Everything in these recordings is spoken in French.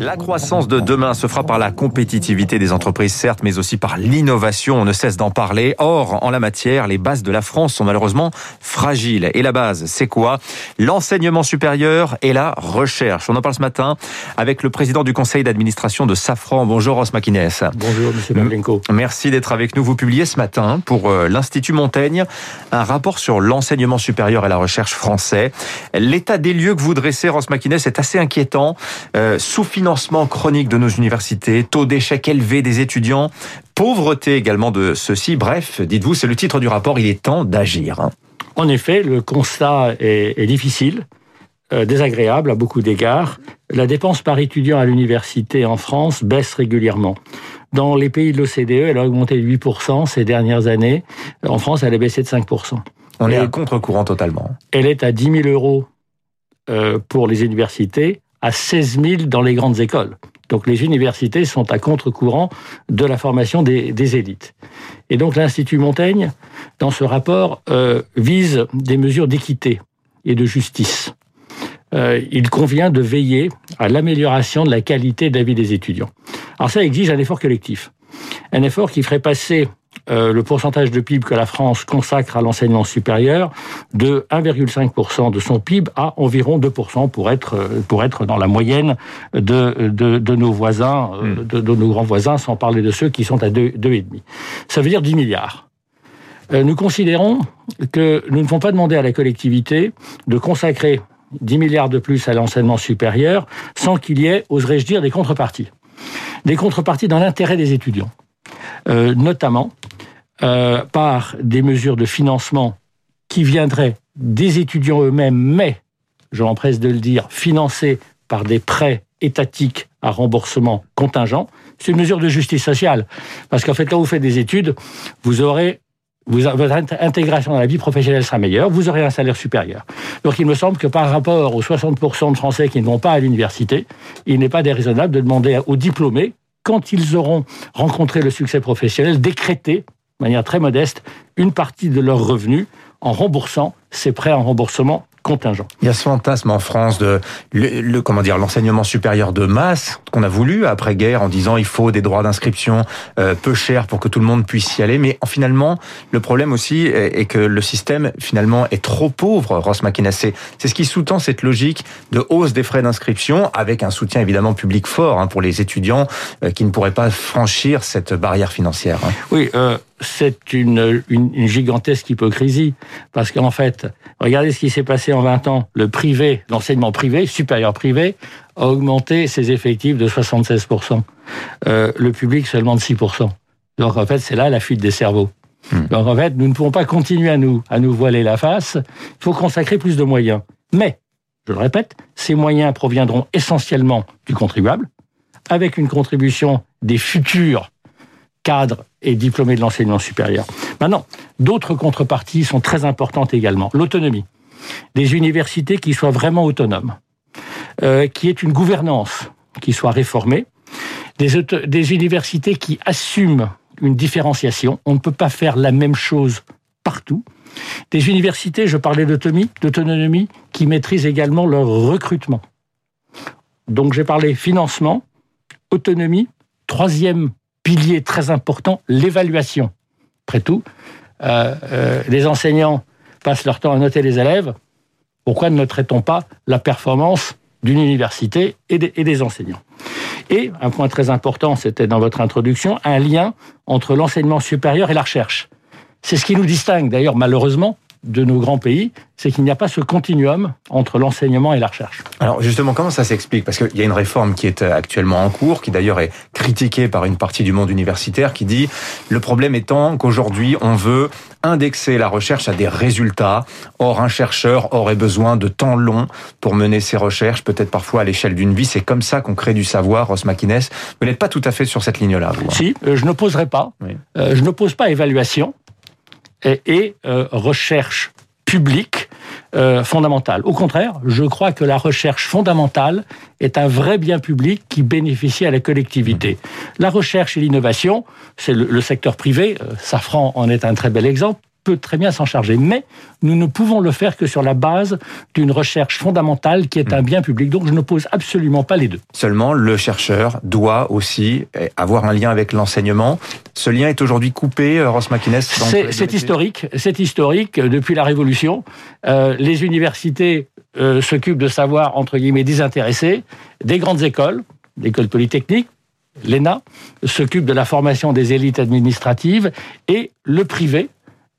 La croissance de demain se fera par la compétitivité des entreprises, certes, mais aussi par l'innovation. On ne cesse d'en parler. Or, en la matière, les bases de la France sont malheureusement fragiles. Et la base, c'est quoi? L'enseignement supérieur et la recherche. On en parle ce matin avec le président du conseil d'administration de Safran. Bonjour, Ross Makines. Bonjour, monsieur Pavlenko. Merci d'être avec nous. Vous publiez ce matin pour euh, l'Institut Montaigne un rapport sur l'enseignement supérieur et la recherche français. L'état des lieux que vous dressez, Ross Makines, est assez inquiétant. Euh, sous-financement chronique de nos universités, taux d'échec élevé des étudiants, pauvreté également de ceux-ci. Bref, dites-vous, c'est le titre du rapport, il est temps d'agir. Hein. En effet, le constat est, difficile, euh, désagréable à beaucoup d'égards. La dépense par étudiant à l'université en France baisse régulièrement. Dans les pays de l'OCDE, elle a augmenté de 8% ces dernières années. En France, elle a baissé de 5%. On est à contre-courant totalement. Elle est à 10 000 euros euh, pour les universités à 16 000 dans les grandes écoles. Donc les universités sont à contre-courant de la formation des, élites. Et donc l'Institut Montaigne, dans ce rapport, euh, vise des mesures d'équité et de justice. Euh, il convient de veiller à l'amélioration de la qualité de la vie des étudiants. Alors ça exige un effort collectif. Un effort qui ferait passer euh, le pourcentage de PIB que la France consacre à l'enseignement supérieur de 1,5% de son PIB à environ 2% pour être, pour être dans la moyenne de, de, de nos voisins, euh, hmm. de, de, nos grands voisins, sans parler de ceux qui sont à 2,5. Ça veut dire 10 milliards. Euh, nous considérons que nous ne pouvons pas demander à la collectivité de consacrer 10 milliards de plus à l'enseignement supérieur sans qu'il y ait, oserais-je dire, des contreparties. Des contreparties dans l'intérêt des étudiants. Euh, notamment euh, par des mesures de financement qui viendraient des étudiants eux-mêmes, mais, je m'empresse de le dire, financées par des prêts étatiques à remboursement contingent. C'est une mesure de justice sociale. Parce qu'en fait, quand vous faites des études, vous aurez votre intégration dans la vie professionnelle sera meilleure, vous aurez un salaire supérieur. Donc il me semble que par rapport aux 60% de Français qui ne vont pas à l'université, il n'est pas déraisonnable de demander aux diplômés quand ils auront rencontré le succès professionnel, décréter, de manière très modeste, une partie de leurs revenus en remboursant ces prêts en remboursement contingent. Il y a ce fantasme en France de le, comment dire l'enseignement supérieur de masse qu'on a voulu après guerre en disant il faut des droits d'inscription euh, peu chers pour que tout le monde puisse y aller mais finalement le problème aussi est, que le système finalement est trop pauvre Ross McKenna c'est ce qui sous-tend cette logique de hausse des frais d'inscription avec un soutien évidemment public fort hein, pour les étudiants euh, qui ne pourraient pas franchir cette barrière financière. Hein. Oui, euh, c'est une, une, gigantesque hypocrisie. Parce qu'en fait, regardez ce qui s'est passé en 20 ans. Le privé, l'enseignement privé, supérieur privé, a augmenté ses effectifs de 76%. Euh, le public seulement de 6%. Donc en fait, c'est là la fuite des cerveaux. Hmm. Donc en fait, nous ne pouvons pas continuer à nous, à nous voiler la face. Il faut consacrer plus de moyens. Mais, je le répète, ces moyens proviendront essentiellement du contribuable, avec une contribution des futurs cadres et diplômés de l'enseignement supérieur. Maintenant, d'autres contreparties sont très importantes également. L'autonomie. Des universités qui soient vraiment autonomes, euh, qui aient une gouvernance qui soit réformée, des, des universités qui assument une différenciation. On ne peut pas faire la même chose partout. Des universités, je parlais d'autonomie, d'autonomie, qui maîtrisent également leur recrutement. Donc j'ai parlé financement, autonomie, troisième pilier très important, l'évaluation. Après tout, euh, euh, les enseignants passent leur temps à noter les élèves. Pourquoi ne noterait-on pas la performance d'une université et des enseignants? Et un point très important, c'était dans votre introduction, un lien entre l'enseignement supérieur et la recherche. C'est ce qui nous distingue d'ailleurs malheureusement de nos grands pays, c'est qu'il n'y a pas ce continuum entre l'enseignement et la recherche. Alors justement, comment ça s'explique? Parce qu'il y a une réforme qui est euh, actuellement en cours, qui d'ailleurs est critiquée par une partie du monde universitaire, qui dit le problème étant qu'aujourd'hui on veut indexer la recherche à des résultats. Or, un chercheur aurait besoin de temps long pour mener ses recherches, peut-être parfois à l'échelle d'une vie. C'est comme ça qu'on crée du savoir, Ross Makines. Vous n'êtes pas tout à fait sur cette ligne-là, vous. Hein? Si, euh, je n'opposerai pas. Euh, je n'oppose pas évaluation et, euh, recherche publique euh, fondamentale. Au contraire, je crois que la recherche fondamentale est un vrai bien public qui bénéficie à la collectivité. La recherche et l'innovation, c'est le, secteur privé, euh, Safran en est un très bel exemple, peut très bien s'en charger. Mais nous ne pouvons le faire que sur la base d'une recherche fondamentale qui est un bien public. Donc je ne pose absolument pas les deux. Seulement, le chercheur doit aussi avoir un lien avec l'enseignement. Ce lien est aujourd'hui coupé, euh, Ross McInnes C'est historique. C'est historique. Depuis la Révolution, euh, les universités euh, s'occupent de savoir, entre guillemets, désintéressés, des grandes écoles, l'école polytechnique, l'ENA, s'occupe de la formation des élites administratives, et le privé,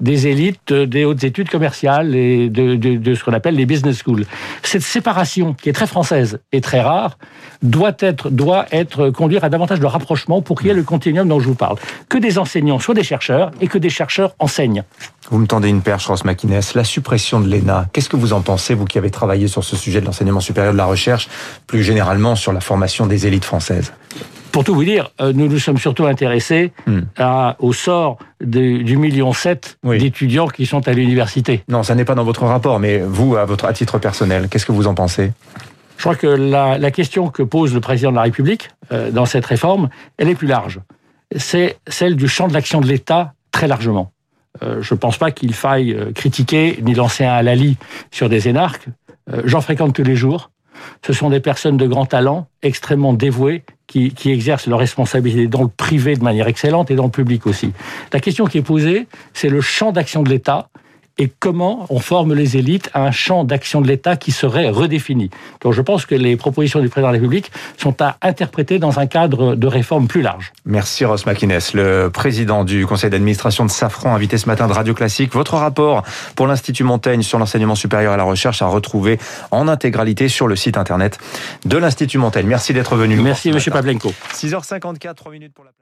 des élites des hautes études commerciales et de, ce qu'on appelle les business schools. Cette séparation, qui est très française et très rare, doit être, doit être conduire à davantage de rapprochement pour qu'il y ait le continuum dont je vous parle. Que des enseignants soient des chercheurs et que des chercheurs enseignent. Vous me tendez une perche, Ross McInnes. La suppression de l'ENA, qu'est-ce que vous en pensez, vous qui avez travaillé sur ce sujet de l'enseignement supérieur de la recherche, plus généralement sur la formation des élites françaises? Pour tout vous dire, euh, nous nous sommes surtout intéressés hmm. au sort du million sept d'étudiants qui sont à l'université. Non, ça n'est pas dans votre rapport, mais vous, à votre à titre personnel, qu'est-ce que vous en pensez? Je crois que la, question que pose le président de la République euh, dans cette réforme, elle est plus large. C'est celle du champ de l'action de l'État très largement. Euh, je ne pense pas qu'il faille critiquer ni lancer un halali sur des énarques. J'en fréquente tous les jours. Ce sont des personnes de grand talent, extrêmement dévouées, qui, exercent leurs responsabilités dans le privé de manière excellente et dans le public aussi. La question qui est posée, c'est le champ d'action de l'État et comment on forme les élites à un champ d'action de l'État qui serait redéfini. Donc je pense que les propositions du président de la République sont à interpréter dans un cadre de réforme plus large. Merci Ross McInnes, le président du conseil d'administration de Safran, invité ce matin de Radio Classique. Votre rapport pour l'Institut Montaigne sur l'enseignement supérieur et la recherche à retrouver en intégralité sur le site internet de l'Institut Montaigne. Merci d'être venu. Merci Monsieur Pavlenko. 6h54, 3 minutes pour la